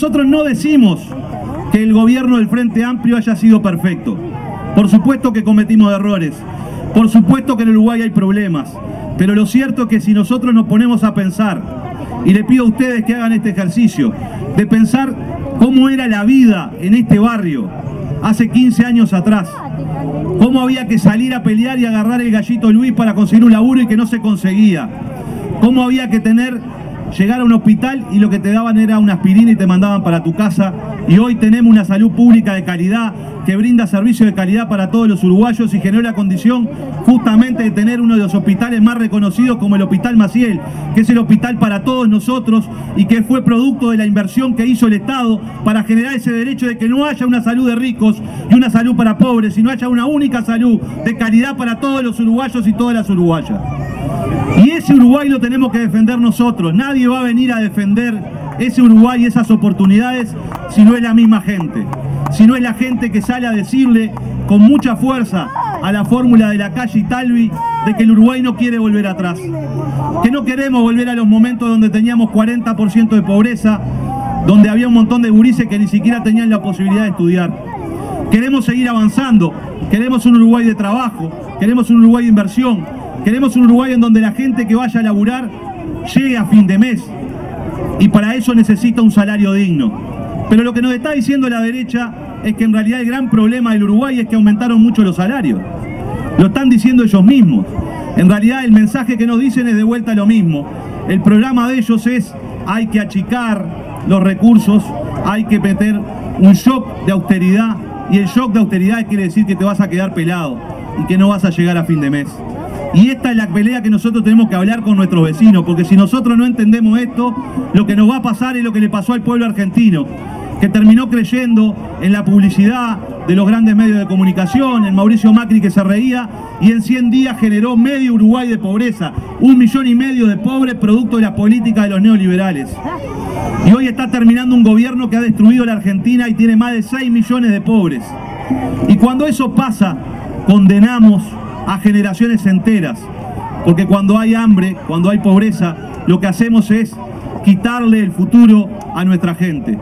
nosotros no decimos que el gobierno del Frente Amplio haya sido perfecto. Por supuesto que cometimos errores. Por supuesto que en Uruguay hay problemas. Pero lo cierto es que si nosotros nos ponemos a pensar, y le pido a ustedes que hagan este ejercicio, de pensar cómo era la vida en este barrio hace 15 años atrás, cómo había que salir a pelear y agarrar el gallito Luis para conseguir un laburo y que no se conseguía, cómo había que tener llegar a un hospital y lo que te daban era una aspirina y te mandaban para tu casa. Y hoy tenemos una salud pública de calidad que brinda servicios de calidad para todos los uruguayos y generó la condición justamente de tener uno de los hospitales más reconocidos como el Hospital Maciel, que es el hospital para todos nosotros y que fue producto de la inversión que hizo el Estado para generar ese derecho de que no haya una salud de ricos y una salud para pobres, sino haya una única salud de calidad para todos los uruguayos y todas las uruguayas. Y ese Uruguay lo tenemos que defender nosotros. Nadie va a venir a defender ese Uruguay y esas oportunidades si no es la misma gente. Si no es la gente que sale a decirle con mucha fuerza a la fórmula de la calle Talvi de que el Uruguay no quiere volver atrás. Que no queremos volver a los momentos donde teníamos 40% de pobreza, donde había un montón de gurises que ni siquiera tenían la posibilidad de estudiar. Queremos seguir avanzando, queremos un Uruguay de trabajo, queremos un Uruguay de inversión, Queremos un Uruguay en donde la gente que vaya a laburar llegue a fin de mes. Y para eso necesita un salario digno. Pero lo que nos está diciendo la derecha es que en realidad el gran problema del Uruguay es que aumentaron mucho los salarios. Lo están diciendo ellos mismos. En realidad el mensaje que nos dicen es de vuelta lo mismo. El programa de ellos es hay que achicar los recursos, hay que meter un shock de austeridad y el shock de austeridad quiere decir que te vas a quedar pelado y que no vas a llegar a fin de mes. Y esta es la pelea que nosotros tenemos que hablar con nuestros vecinos, porque si nosotros no entendemos esto, lo que nos va a pasar es lo que le pasó al pueblo argentino, que terminó creyendo en la publicidad de los grandes medios de comunicación, en Mauricio Macri que se reía, y en 100 días generó medio Uruguay de pobreza, un millón y medio de pobres producto de la política de los neoliberales. Y hoy está terminando un gobierno que ha destruido la Argentina y tiene más de 6 millones de pobres. Y cuando eso pasa, condenamos a generaciones enteras. Porque cuando hay hambre, cuando hay pobreza, lo que hacemos es quitarle el futuro a nuestra gente.